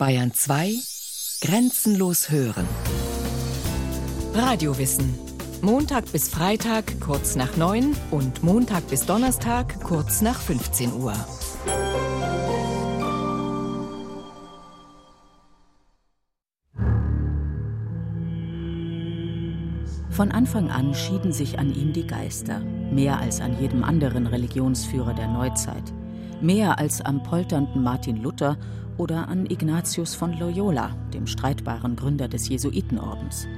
Bayern 2 Grenzenlos hören. Radiowissen. Montag bis Freitag kurz nach 9 und Montag bis Donnerstag kurz nach 15 Uhr. Von Anfang an schieden sich an ihm die Geister, mehr als an jedem anderen Religionsführer der Neuzeit, mehr als am polternden Martin Luther oder an Ignatius von Loyola, dem streitbaren Gründer des Jesuitenordens.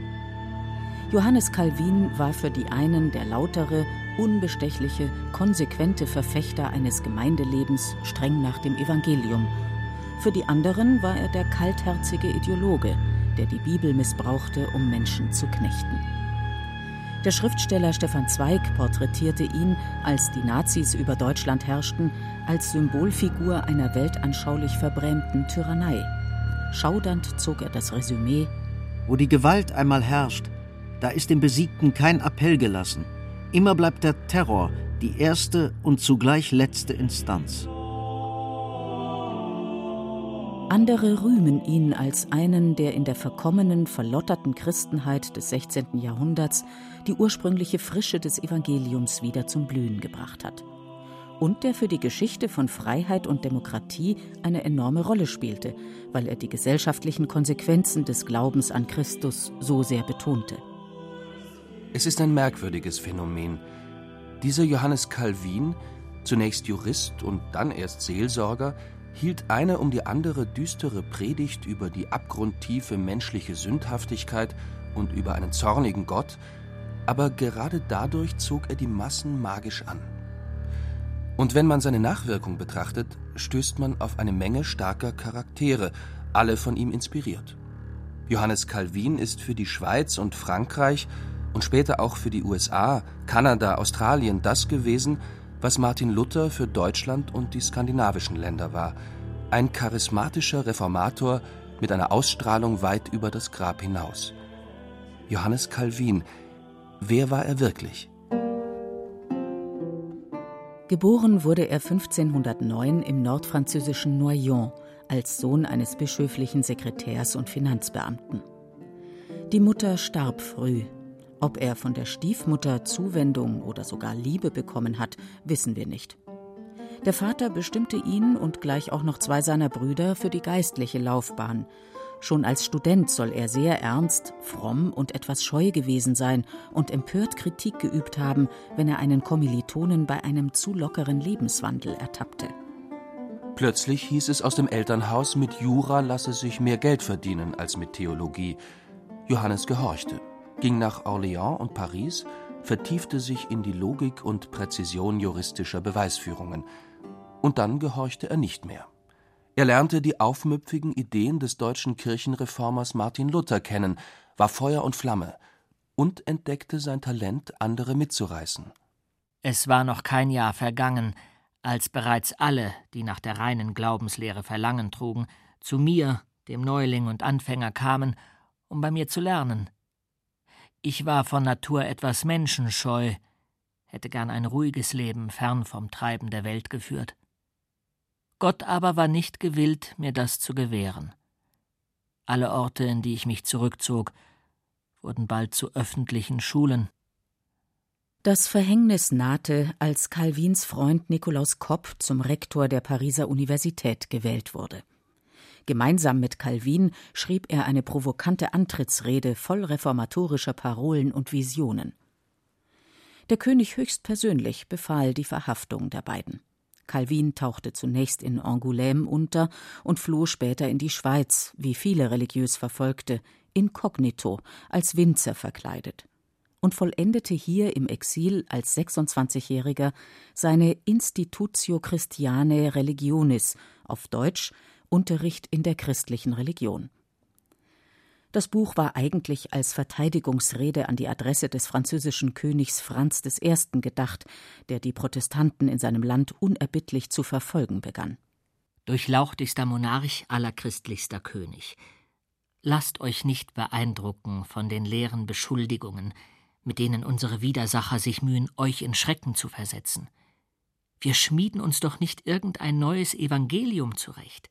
Johannes Calvin war für die einen der lautere, unbestechliche, konsequente Verfechter eines Gemeindelebens streng nach dem Evangelium. Für die anderen war er der kaltherzige Ideologe, der die Bibel missbrauchte, um Menschen zu knechten. Der Schriftsteller Stefan Zweig porträtierte ihn, als die Nazis über Deutschland herrschten, als Symbolfigur einer weltanschaulich verbrämten Tyrannei. Schaudernd zog er das Resümee Wo die Gewalt einmal herrscht, da ist dem Besiegten kein Appell gelassen. Immer bleibt der Terror die erste und zugleich letzte Instanz. Andere rühmen ihn als einen, der in der verkommenen, verlotterten Christenheit des 16. Jahrhunderts die ursprüngliche Frische des Evangeliums wieder zum Blühen gebracht hat. Und der für die Geschichte von Freiheit und Demokratie eine enorme Rolle spielte, weil er die gesellschaftlichen Konsequenzen des Glaubens an Christus so sehr betonte. Es ist ein merkwürdiges Phänomen. Dieser Johannes Calvin, zunächst Jurist und dann erst Seelsorger, hielt eine um die andere düstere Predigt über die abgrundtiefe menschliche Sündhaftigkeit und über einen zornigen Gott, aber gerade dadurch zog er die Massen magisch an. Und wenn man seine Nachwirkung betrachtet, stößt man auf eine Menge starker Charaktere, alle von ihm inspiriert. Johannes Calvin ist für die Schweiz und Frankreich und später auch für die USA, Kanada, Australien das gewesen, was Martin Luther für Deutschland und die skandinavischen Länder war. Ein charismatischer Reformator mit einer Ausstrahlung weit über das Grab hinaus. Johannes Calvin, wer war er wirklich? Geboren wurde er 1509 im nordfranzösischen Noyon als Sohn eines bischöflichen Sekretärs und Finanzbeamten. Die Mutter starb früh, ob er von der Stiefmutter Zuwendung oder sogar Liebe bekommen hat, wissen wir nicht. Der Vater bestimmte ihn und gleich auch noch zwei seiner Brüder für die geistliche Laufbahn. Schon als Student soll er sehr ernst, fromm und etwas scheu gewesen sein und empört Kritik geübt haben, wenn er einen Kommilitonen bei einem zu lockeren Lebenswandel ertappte. Plötzlich hieß es aus dem Elternhaus, mit Jura lasse sich mehr Geld verdienen als mit Theologie. Johannes gehorchte ging nach Orléans und Paris, vertiefte sich in die Logik und Präzision juristischer Beweisführungen. Und dann gehorchte er nicht mehr. Er lernte die aufmüpfigen Ideen des deutschen Kirchenreformers Martin Luther kennen, war Feuer und Flamme und entdeckte sein Talent, andere mitzureißen. Es war noch kein Jahr vergangen, als bereits alle, die nach der reinen Glaubenslehre Verlangen trugen, zu mir, dem Neuling und Anfänger kamen, um bei mir zu lernen, ich war von Natur etwas menschenscheu, hätte gern ein ruhiges Leben fern vom Treiben der Welt geführt. Gott aber war nicht gewillt, mir das zu gewähren. Alle Orte, in die ich mich zurückzog, wurden bald zu öffentlichen Schulen. Das Verhängnis nahte, als Calvins Freund Nikolaus Kopp zum Rektor der Pariser Universität gewählt wurde. Gemeinsam mit Calvin schrieb er eine provokante Antrittsrede voll reformatorischer Parolen und Visionen. Der König höchstpersönlich befahl die Verhaftung der beiden. Calvin tauchte zunächst in Angoulême unter und floh später in die Schweiz, wie viele religiös Verfolgte, inkognito, als Winzer verkleidet und vollendete hier im Exil als 26-Jähriger seine Institutio Christiane Religionis, auf Deutsch Unterricht in der christlichen Religion. Das Buch war eigentlich als Verteidigungsrede an die Adresse des französischen Königs Franz I. gedacht, der die Protestanten in seinem Land unerbittlich zu verfolgen begann. Durchlauchtigster Monarch, allerchristlichster König, lasst euch nicht beeindrucken von den leeren Beschuldigungen, mit denen unsere Widersacher sich mühen, euch in Schrecken zu versetzen. Wir schmieden uns doch nicht irgendein neues Evangelium zurecht.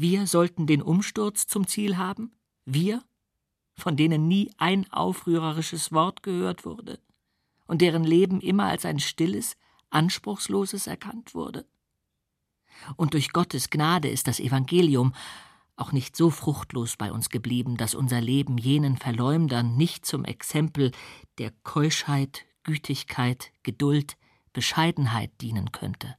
Wir sollten den Umsturz zum Ziel haben? Wir, von denen nie ein aufrührerisches Wort gehört wurde und deren Leben immer als ein stilles, anspruchsloses erkannt wurde? Und durch Gottes Gnade ist das Evangelium auch nicht so fruchtlos bei uns geblieben, dass unser Leben jenen Verleumdern nicht zum Exempel der Keuschheit, Gütigkeit, Geduld, Bescheidenheit dienen könnte.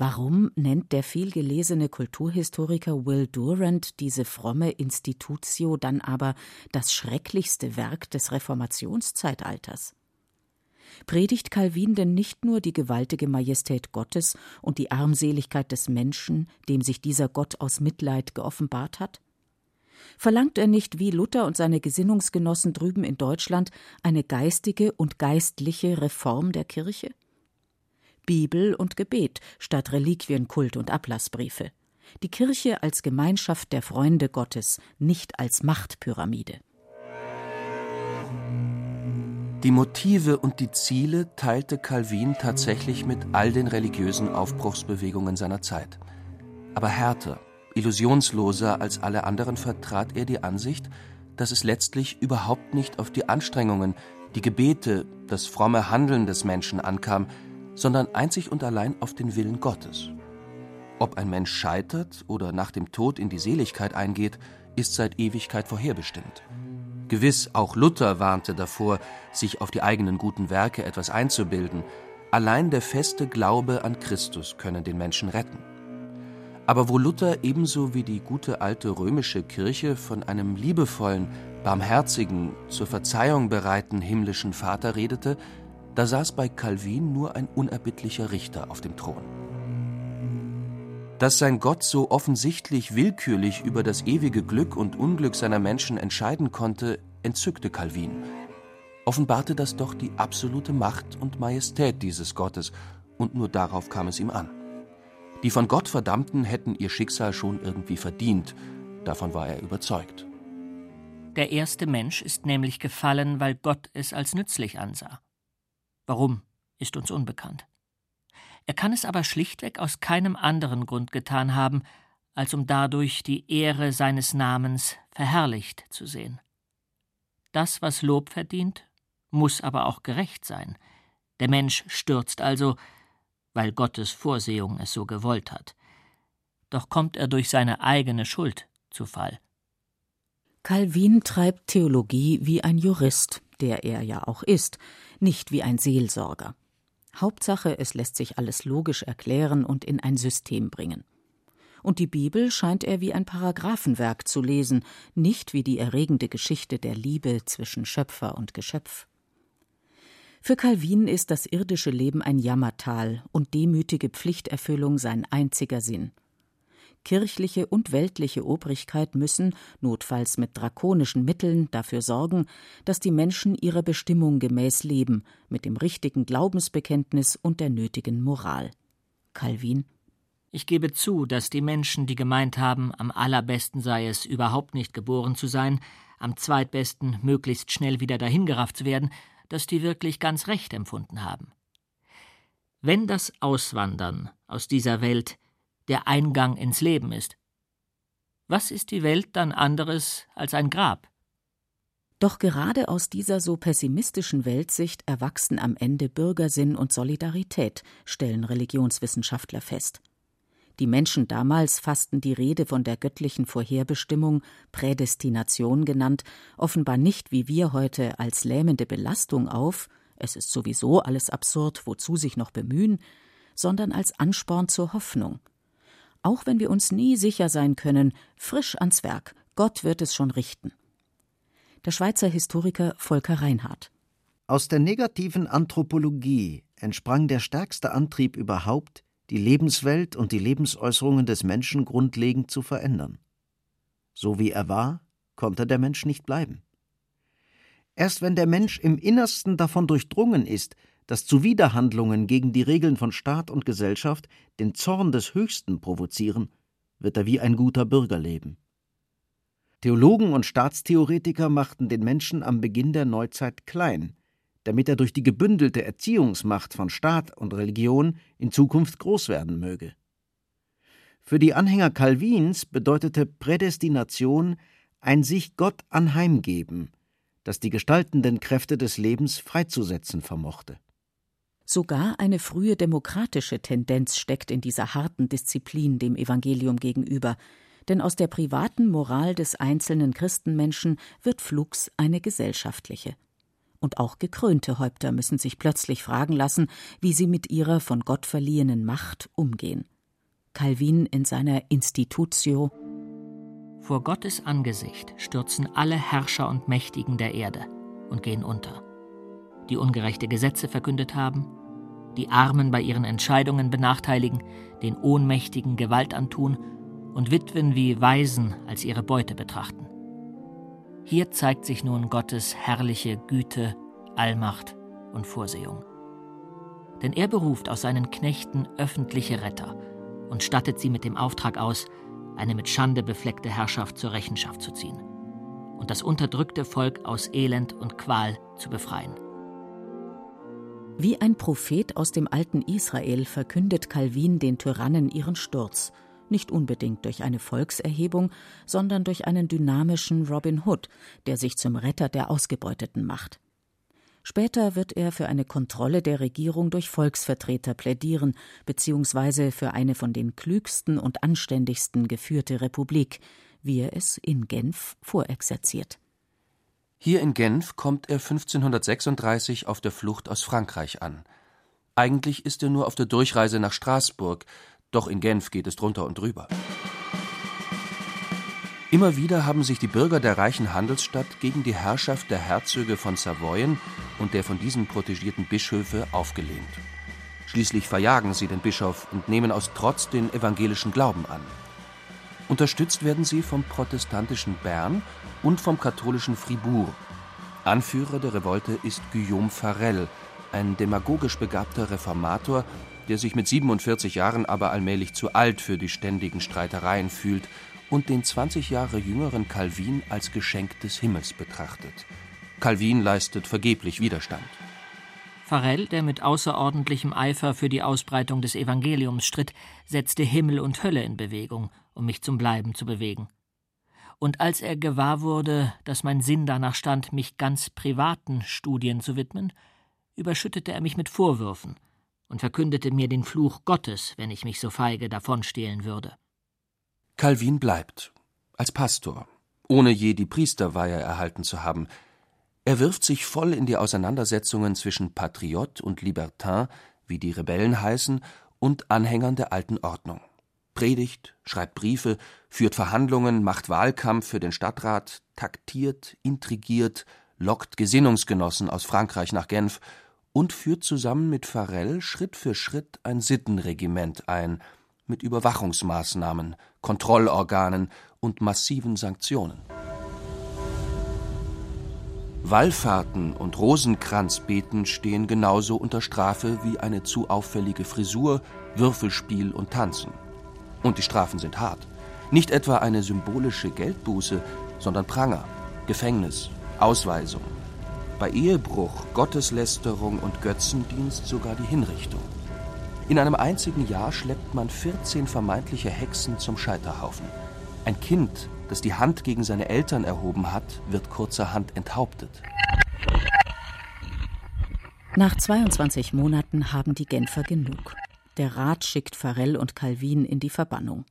Warum nennt der vielgelesene Kulturhistoriker Will Durant diese fromme Institutio dann aber das schrecklichste Werk des Reformationszeitalters? Predigt Calvin denn nicht nur die gewaltige Majestät Gottes und die Armseligkeit des Menschen, dem sich dieser Gott aus Mitleid geoffenbart hat? Verlangt er nicht wie Luther und seine Gesinnungsgenossen drüben in Deutschland eine geistige und geistliche Reform der Kirche? Bibel und Gebet statt Reliquienkult und Ablassbriefe. Die Kirche als Gemeinschaft der Freunde Gottes, nicht als Machtpyramide. Die Motive und die Ziele teilte Calvin tatsächlich mit all den religiösen Aufbruchsbewegungen seiner Zeit. Aber härter, illusionsloser als alle anderen vertrat er die Ansicht, dass es letztlich überhaupt nicht auf die Anstrengungen, die Gebete, das fromme Handeln des Menschen ankam, sondern einzig und allein auf den Willen Gottes. Ob ein Mensch scheitert oder nach dem Tod in die Seligkeit eingeht, ist seit Ewigkeit vorherbestimmt. Gewiss, auch Luther warnte davor, sich auf die eigenen guten Werke etwas einzubilden. Allein der feste Glaube an Christus könne den Menschen retten. Aber wo Luther ebenso wie die gute alte römische Kirche von einem liebevollen, barmherzigen, zur Verzeihung bereiten himmlischen Vater redete, da saß bei Calvin nur ein unerbittlicher Richter auf dem Thron. Dass sein Gott so offensichtlich willkürlich über das ewige Glück und Unglück seiner Menschen entscheiden konnte, entzückte Calvin. Offenbarte das doch die absolute Macht und Majestät dieses Gottes, und nur darauf kam es ihm an. Die von Gott Verdammten hätten ihr Schicksal schon irgendwie verdient, davon war er überzeugt. Der erste Mensch ist nämlich gefallen, weil Gott es als nützlich ansah. Warum, ist uns unbekannt. Er kann es aber schlichtweg aus keinem anderen Grund getan haben, als um dadurch die Ehre seines Namens verherrlicht zu sehen. Das, was Lob verdient, muss aber auch gerecht sein. Der Mensch stürzt also, weil Gottes Vorsehung es so gewollt hat. Doch kommt er durch seine eigene Schuld zu Fall. Calvin treibt Theologie wie ein Jurist, der er ja auch ist, nicht wie ein Seelsorger. Hauptsache, es lässt sich alles logisch erklären und in ein System bringen. Und die Bibel scheint er wie ein Paragraphenwerk zu lesen, nicht wie die erregende Geschichte der Liebe zwischen Schöpfer und Geschöpf. Für Calvin ist das irdische Leben ein Jammertal und demütige Pflichterfüllung sein einziger Sinn. Kirchliche und weltliche Obrigkeit müssen, notfalls mit drakonischen Mitteln, dafür sorgen, dass die Menschen ihrer Bestimmung gemäß leben, mit dem richtigen Glaubensbekenntnis und der nötigen Moral. Calvin ich gebe zu, dass die Menschen, die gemeint haben, am allerbesten sei es, überhaupt nicht geboren zu sein, am zweitbesten möglichst schnell wieder dahingerafft zu werden, dass die wirklich ganz recht empfunden haben. Wenn das Auswandern aus dieser Welt der Eingang ins Leben ist. Was ist die Welt dann anderes als ein Grab? Doch gerade aus dieser so pessimistischen Weltsicht erwachsen am Ende Bürgersinn und Solidarität, stellen Religionswissenschaftler fest. Die Menschen damals fassten die Rede von der göttlichen Vorherbestimmung, Prädestination genannt, offenbar nicht wie wir heute als lähmende Belastung auf, es ist sowieso alles absurd, wozu sich noch bemühen, sondern als Ansporn zur Hoffnung, auch wenn wir uns nie sicher sein können, frisch ans Werk, Gott wird es schon richten. Der Schweizer Historiker Volker Reinhardt. Aus der negativen Anthropologie entsprang der stärkste Antrieb überhaupt, die Lebenswelt und die Lebensäußerungen des Menschen grundlegend zu verändern. So wie er war, konnte der Mensch nicht bleiben. Erst wenn der Mensch im Innersten davon durchdrungen ist, dass Zuwiderhandlungen gegen die Regeln von Staat und Gesellschaft den Zorn des Höchsten provozieren, wird er wie ein guter Bürger leben. Theologen und Staatstheoretiker machten den Menschen am Beginn der Neuzeit klein, damit er durch die gebündelte Erziehungsmacht von Staat und Religion in Zukunft groß werden möge. Für die Anhänger Calvins bedeutete Prädestination ein sich Gott anheimgeben, das die gestaltenden Kräfte des Lebens freizusetzen vermochte. Sogar eine frühe demokratische Tendenz steckt in dieser harten Disziplin dem Evangelium gegenüber, denn aus der privaten Moral des einzelnen Christenmenschen wird flugs eine gesellschaftliche. Und auch gekrönte Häupter müssen sich plötzlich fragen lassen, wie sie mit ihrer von Gott verliehenen Macht umgehen. Calvin in seiner Institutio Vor Gottes Angesicht stürzen alle Herrscher und Mächtigen der Erde und gehen unter, die ungerechte Gesetze verkündet haben, die Armen bei ihren Entscheidungen benachteiligen, den Ohnmächtigen Gewalt antun und Witwen wie Waisen als ihre Beute betrachten. Hier zeigt sich nun Gottes herrliche Güte, Allmacht und Vorsehung. Denn er beruft aus seinen Knechten öffentliche Retter und stattet sie mit dem Auftrag aus, eine mit Schande befleckte Herrschaft zur Rechenschaft zu ziehen und das unterdrückte Volk aus Elend und Qual zu befreien. Wie ein Prophet aus dem alten Israel verkündet Calvin den Tyrannen ihren Sturz, nicht unbedingt durch eine Volkserhebung, sondern durch einen dynamischen Robin Hood, der sich zum Retter der Ausgebeuteten macht. Später wird er für eine Kontrolle der Regierung durch Volksvertreter plädieren, beziehungsweise für eine von den klügsten und anständigsten geführte Republik, wie er es in Genf vorexerziert. Hier in Genf kommt er 1536 auf der Flucht aus Frankreich an. Eigentlich ist er nur auf der Durchreise nach Straßburg, doch in Genf geht es drunter und drüber. Immer wieder haben sich die Bürger der reichen Handelsstadt gegen die Herrschaft der Herzöge von Savoyen und der von diesen protegierten Bischöfe aufgelehnt. Schließlich verjagen sie den Bischof und nehmen aus Trotz den evangelischen Glauben an. Unterstützt werden sie vom protestantischen Bern und vom katholischen Fribourg. Anführer der Revolte ist Guillaume Farel, ein demagogisch begabter Reformator, der sich mit 47 Jahren aber allmählich zu alt für die ständigen Streitereien fühlt und den 20 Jahre jüngeren Calvin als Geschenk des Himmels betrachtet. Calvin leistet vergeblich Widerstand. Farel, der mit außerordentlichem Eifer für die Ausbreitung des Evangeliums stritt, setzte Himmel und Hölle in Bewegung, um mich zum Bleiben zu bewegen. Und als er gewahr wurde, dass mein Sinn danach stand, mich ganz privaten Studien zu widmen, überschüttete er mich mit Vorwürfen und verkündete mir den Fluch Gottes, wenn ich mich so feige davonstehlen würde. Calvin bleibt, als Pastor, ohne je die Priesterweihe erhalten zu haben. Er wirft sich voll in die Auseinandersetzungen zwischen Patriot und Libertin, wie die Rebellen heißen, und Anhängern der alten Ordnung. Predigt, schreibt Briefe, führt Verhandlungen, macht Wahlkampf für den Stadtrat, taktiert, intrigiert, lockt Gesinnungsgenossen aus Frankreich nach Genf und führt zusammen mit Farel Schritt für Schritt ein Sittenregiment ein, mit Überwachungsmaßnahmen, Kontrollorganen und massiven Sanktionen. Wallfahrten und Rosenkranzbeten stehen genauso unter Strafe wie eine zu auffällige Frisur, Würfelspiel und Tanzen. Und die Strafen sind hart. Nicht etwa eine symbolische Geldbuße, sondern Pranger, Gefängnis, Ausweisung. Bei Ehebruch, Gotteslästerung und Götzendienst sogar die Hinrichtung. In einem einzigen Jahr schleppt man 14 vermeintliche Hexen zum Scheiterhaufen. Ein Kind, das die Hand gegen seine Eltern erhoben hat, wird kurzerhand enthauptet. Nach 22 Monaten haben die Genfer genug. Der Rat schickt Farel und Calvin in die Verbannung.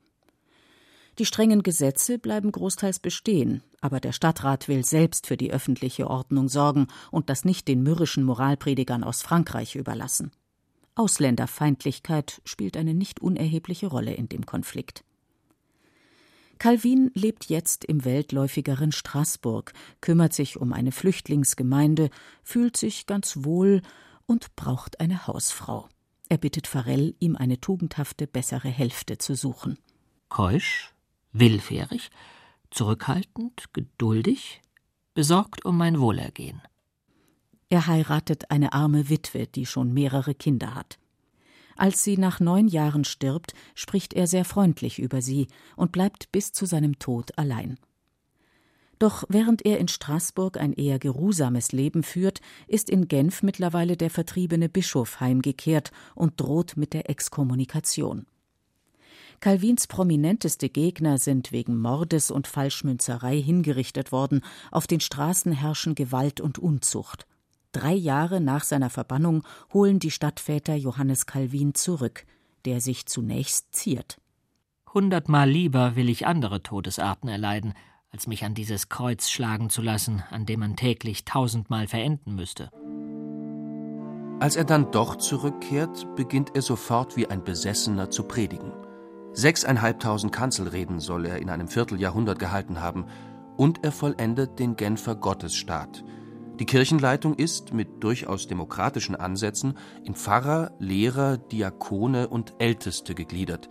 Die strengen Gesetze bleiben großteils bestehen, aber der Stadtrat will selbst für die öffentliche Ordnung sorgen und das nicht den mürrischen Moralpredigern aus Frankreich überlassen. Ausländerfeindlichkeit spielt eine nicht unerhebliche Rolle in dem Konflikt. Calvin lebt jetzt im weltläufigeren Straßburg, kümmert sich um eine Flüchtlingsgemeinde, fühlt sich ganz wohl und braucht eine Hausfrau. Er bittet Farel, ihm eine tugendhafte, bessere Hälfte zu suchen. Keusch, willfährig, zurückhaltend, geduldig, besorgt um mein Wohlergehen. Er heiratet eine arme Witwe, die schon mehrere Kinder hat. Als sie nach neun Jahren stirbt, spricht er sehr freundlich über sie und bleibt bis zu seinem Tod allein. Doch während er in Straßburg ein eher geruhsames Leben führt, ist in Genf mittlerweile der vertriebene Bischof heimgekehrt und droht mit der Exkommunikation. Calvins prominenteste Gegner sind wegen Mordes und Falschmünzerei hingerichtet worden, auf den Straßen herrschen Gewalt und Unzucht. Drei Jahre nach seiner Verbannung holen die Stadtväter Johannes Calvin zurück, der sich zunächst ziert. Hundertmal lieber will ich andere Todesarten erleiden, als mich an dieses Kreuz schlagen zu lassen, an dem man täglich tausendmal verenden müsste. Als er dann doch zurückkehrt, beginnt er sofort wie ein Besessener zu predigen. Sechseinhalbtausend Kanzelreden soll er in einem Vierteljahrhundert gehalten haben, und er vollendet den Genfer Gottesstaat. Die Kirchenleitung ist, mit durchaus demokratischen Ansätzen, in Pfarrer, Lehrer, Diakone und Älteste gegliedert.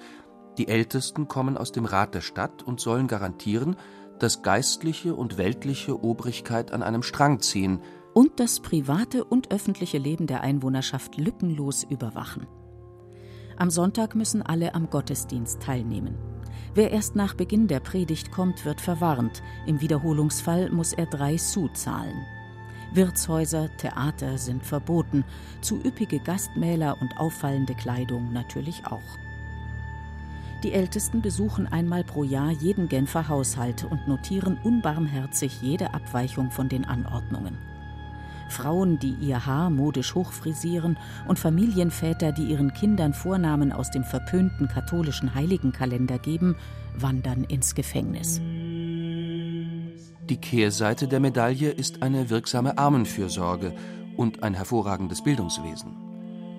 Die Ältesten kommen aus dem Rat der Stadt und sollen garantieren, dass geistliche und weltliche Obrigkeit an einem Strang ziehen und das private und öffentliche Leben der Einwohnerschaft lückenlos überwachen. Am Sonntag müssen alle am Gottesdienst teilnehmen. Wer erst nach Beginn der Predigt kommt, wird verwarnt. Im Wiederholungsfall muss er drei Sou zahlen. Wirtshäuser, Theater sind verboten, zu üppige Gastmäler und auffallende Kleidung natürlich auch. Die Ältesten besuchen einmal pro Jahr jeden Genfer Haushalt und notieren unbarmherzig jede Abweichung von den Anordnungen. Frauen, die ihr Haar modisch hochfrisieren und Familienväter, die ihren Kindern Vornamen aus dem verpönten katholischen Heiligenkalender geben, wandern ins Gefängnis. Die Kehrseite der Medaille ist eine wirksame Armenfürsorge und ein hervorragendes Bildungswesen.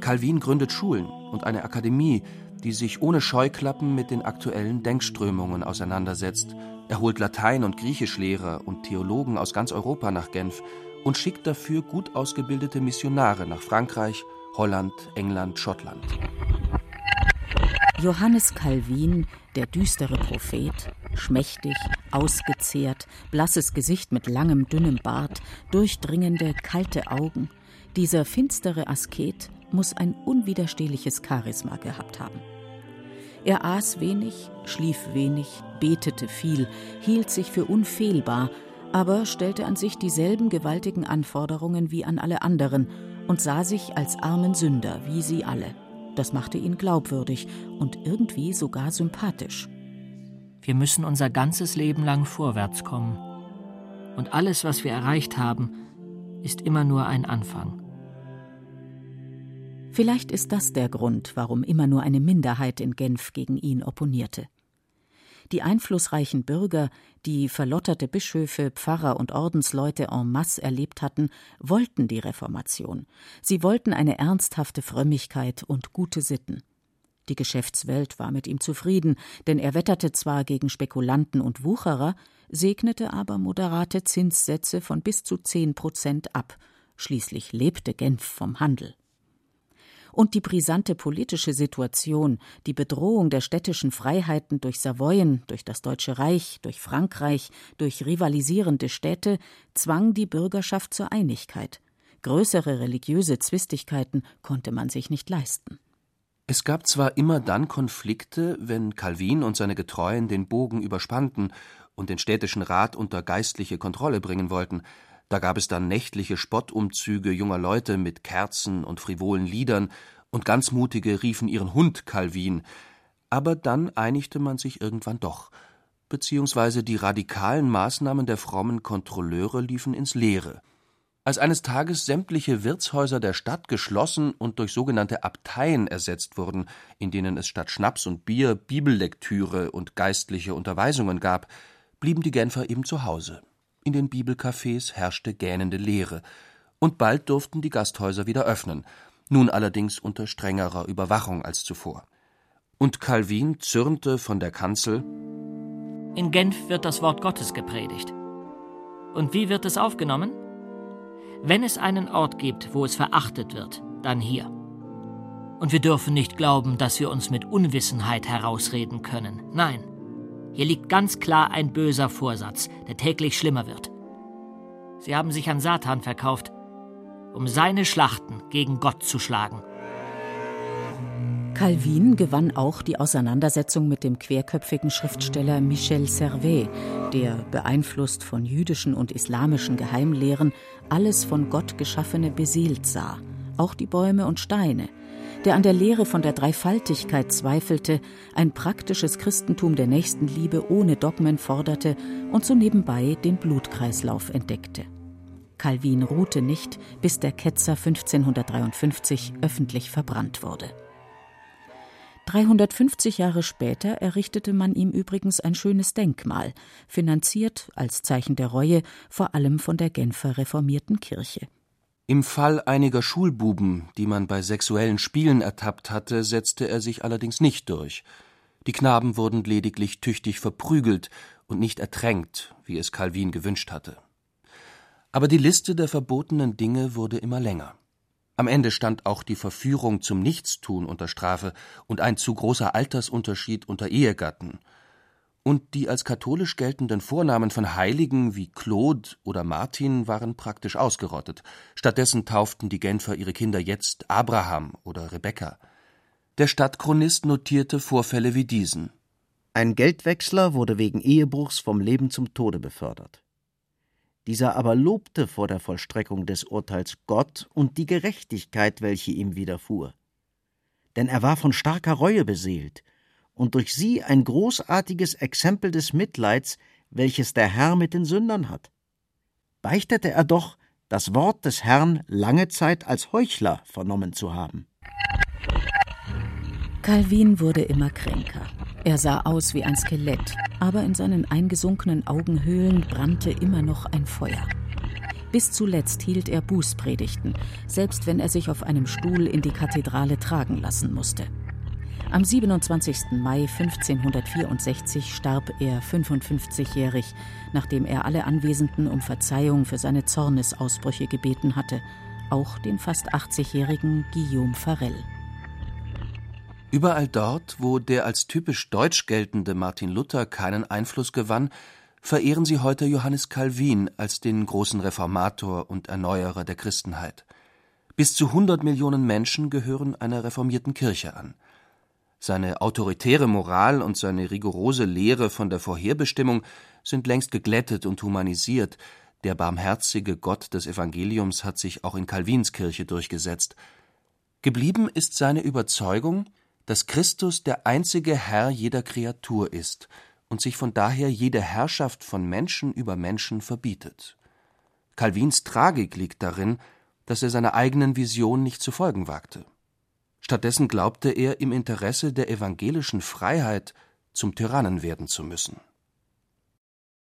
Calvin gründet Schulen und eine Akademie, die sich ohne Scheuklappen mit den aktuellen Denkströmungen auseinandersetzt. Er holt Latein- und Griechischlehrer und Theologen aus ganz Europa nach Genf und schickt dafür gut ausgebildete Missionare nach Frankreich, Holland, England, Schottland. Johannes Calvin, der düstere Prophet, schmächtig, ausgezehrt, blasses Gesicht mit langem, dünnem Bart, durchdringende, kalte Augen, dieser finstere Asket muss ein unwiderstehliches Charisma gehabt haben. Er aß wenig, schlief wenig, betete viel, hielt sich für unfehlbar, aber stellte an sich dieselben gewaltigen Anforderungen wie an alle anderen und sah sich als armen Sünder wie sie alle. Das machte ihn glaubwürdig und irgendwie sogar sympathisch. Wir müssen unser ganzes Leben lang vorwärts kommen. Und alles, was wir erreicht haben, ist immer nur ein Anfang. Vielleicht ist das der Grund, warum immer nur eine Minderheit in Genf gegen ihn opponierte. Die einflussreichen Bürger, die verlotterte Bischöfe, Pfarrer und Ordensleute en masse erlebt hatten, wollten die Reformation. Sie wollten eine ernsthafte Frömmigkeit und gute Sitten. Die Geschäftswelt war mit ihm zufrieden, denn er wetterte zwar gegen Spekulanten und Wucherer, segnete aber moderate Zinssätze von bis zu zehn Prozent ab. Schließlich lebte Genf vom Handel und die brisante politische Situation, die Bedrohung der städtischen Freiheiten durch Savoyen, durch das Deutsche Reich, durch Frankreich, durch rivalisierende Städte, zwang die Bürgerschaft zur Einigkeit. Größere religiöse Zwistigkeiten konnte man sich nicht leisten. Es gab zwar immer dann Konflikte, wenn Calvin und seine Getreuen den Bogen überspannten und den städtischen Rat unter geistliche Kontrolle bringen wollten, da gab es dann nächtliche Spottumzüge junger Leute mit Kerzen und frivolen Liedern, und ganz mutige riefen ihren Hund Calvin. Aber dann einigte man sich irgendwann doch, beziehungsweise die radikalen Maßnahmen der frommen Kontrolleure liefen ins Leere. Als eines Tages sämtliche Wirtshäuser der Stadt geschlossen und durch sogenannte Abteien ersetzt wurden, in denen es statt Schnaps und Bier Bibellektüre und geistliche Unterweisungen gab, blieben die Genfer eben zu Hause. In den Bibelcafés herrschte gähnende Leere, und bald durften die Gasthäuser wieder öffnen, nun allerdings unter strengerer Überwachung als zuvor. Und Calvin zürnte von der Kanzel In Genf wird das Wort Gottes gepredigt. Und wie wird es aufgenommen? Wenn es einen Ort gibt, wo es verachtet wird, dann hier. Und wir dürfen nicht glauben, dass wir uns mit Unwissenheit herausreden können. Nein, hier liegt ganz klar ein böser Vorsatz, der täglich schlimmer wird. Sie haben sich an Satan verkauft, um seine Schlachten gegen Gott zu schlagen. Calvin gewann auch die Auseinandersetzung mit dem querköpfigen Schriftsteller Michel Servet, der, beeinflusst von jüdischen und islamischen Geheimlehren, alles von Gott Geschaffene beseelt sah, auch die Bäume und Steine, der an der Lehre von der Dreifaltigkeit zweifelte, ein praktisches Christentum der Nächstenliebe ohne Dogmen forderte und so nebenbei den Blutkreislauf entdeckte. Calvin ruhte nicht, bis der Ketzer 1553 öffentlich verbrannt wurde. 350 Jahre später errichtete man ihm übrigens ein schönes Denkmal, finanziert als Zeichen der Reue vor allem von der Genfer reformierten Kirche. Im Fall einiger Schulbuben, die man bei sexuellen Spielen ertappt hatte, setzte er sich allerdings nicht durch. Die Knaben wurden lediglich tüchtig verprügelt und nicht ertränkt, wie es Calvin gewünscht hatte. Aber die Liste der verbotenen Dinge wurde immer länger. Am Ende stand auch die Verführung zum Nichtstun unter Strafe und ein zu großer Altersunterschied unter Ehegatten und die als katholisch geltenden Vornamen von Heiligen wie Claude oder Martin waren praktisch ausgerottet. Stattdessen tauften die Genfer ihre Kinder jetzt Abraham oder Rebekka. Der Stadtchronist notierte Vorfälle wie diesen. Ein Geldwechsler wurde wegen Ehebruchs vom Leben zum Tode befördert. Dieser aber lobte vor der Vollstreckung des Urteils Gott und die Gerechtigkeit, welche ihm widerfuhr. Denn er war von starker Reue beseelt und durch sie ein großartiges Exempel des Mitleids, welches der Herr mit den Sündern hat. Beichtete er doch, das Wort des Herrn lange Zeit als Heuchler vernommen zu haben. Calvin wurde immer kränker. Er sah aus wie ein Skelett, aber in seinen eingesunkenen Augenhöhlen brannte immer noch ein Feuer. Bis zuletzt hielt er Bußpredigten, selbst wenn er sich auf einem Stuhl in die Kathedrale tragen lassen musste. Am 27. Mai 1564 starb er 55-jährig, nachdem er alle Anwesenden um Verzeihung für seine Zornesausbrüche gebeten hatte, auch den fast 80-jährigen Guillaume Farel. Überall dort, wo der als typisch deutsch geltende Martin Luther keinen Einfluss gewann, verehren sie heute Johannes Calvin als den großen Reformator und Erneuerer der Christenheit. Bis zu 100 Millionen Menschen gehören einer reformierten Kirche an. Seine autoritäre Moral und seine rigorose Lehre von der Vorherbestimmung sind längst geglättet und humanisiert, der barmherzige Gott des Evangeliums hat sich auch in Calvins Kirche durchgesetzt. Geblieben ist seine Überzeugung, dass Christus der einzige Herr jeder Kreatur ist und sich von daher jede Herrschaft von Menschen über Menschen verbietet. Calvins Tragik liegt darin, dass er seiner eigenen Vision nicht zu folgen wagte. Stattdessen glaubte er, im Interesse der evangelischen Freiheit zum Tyrannen werden zu müssen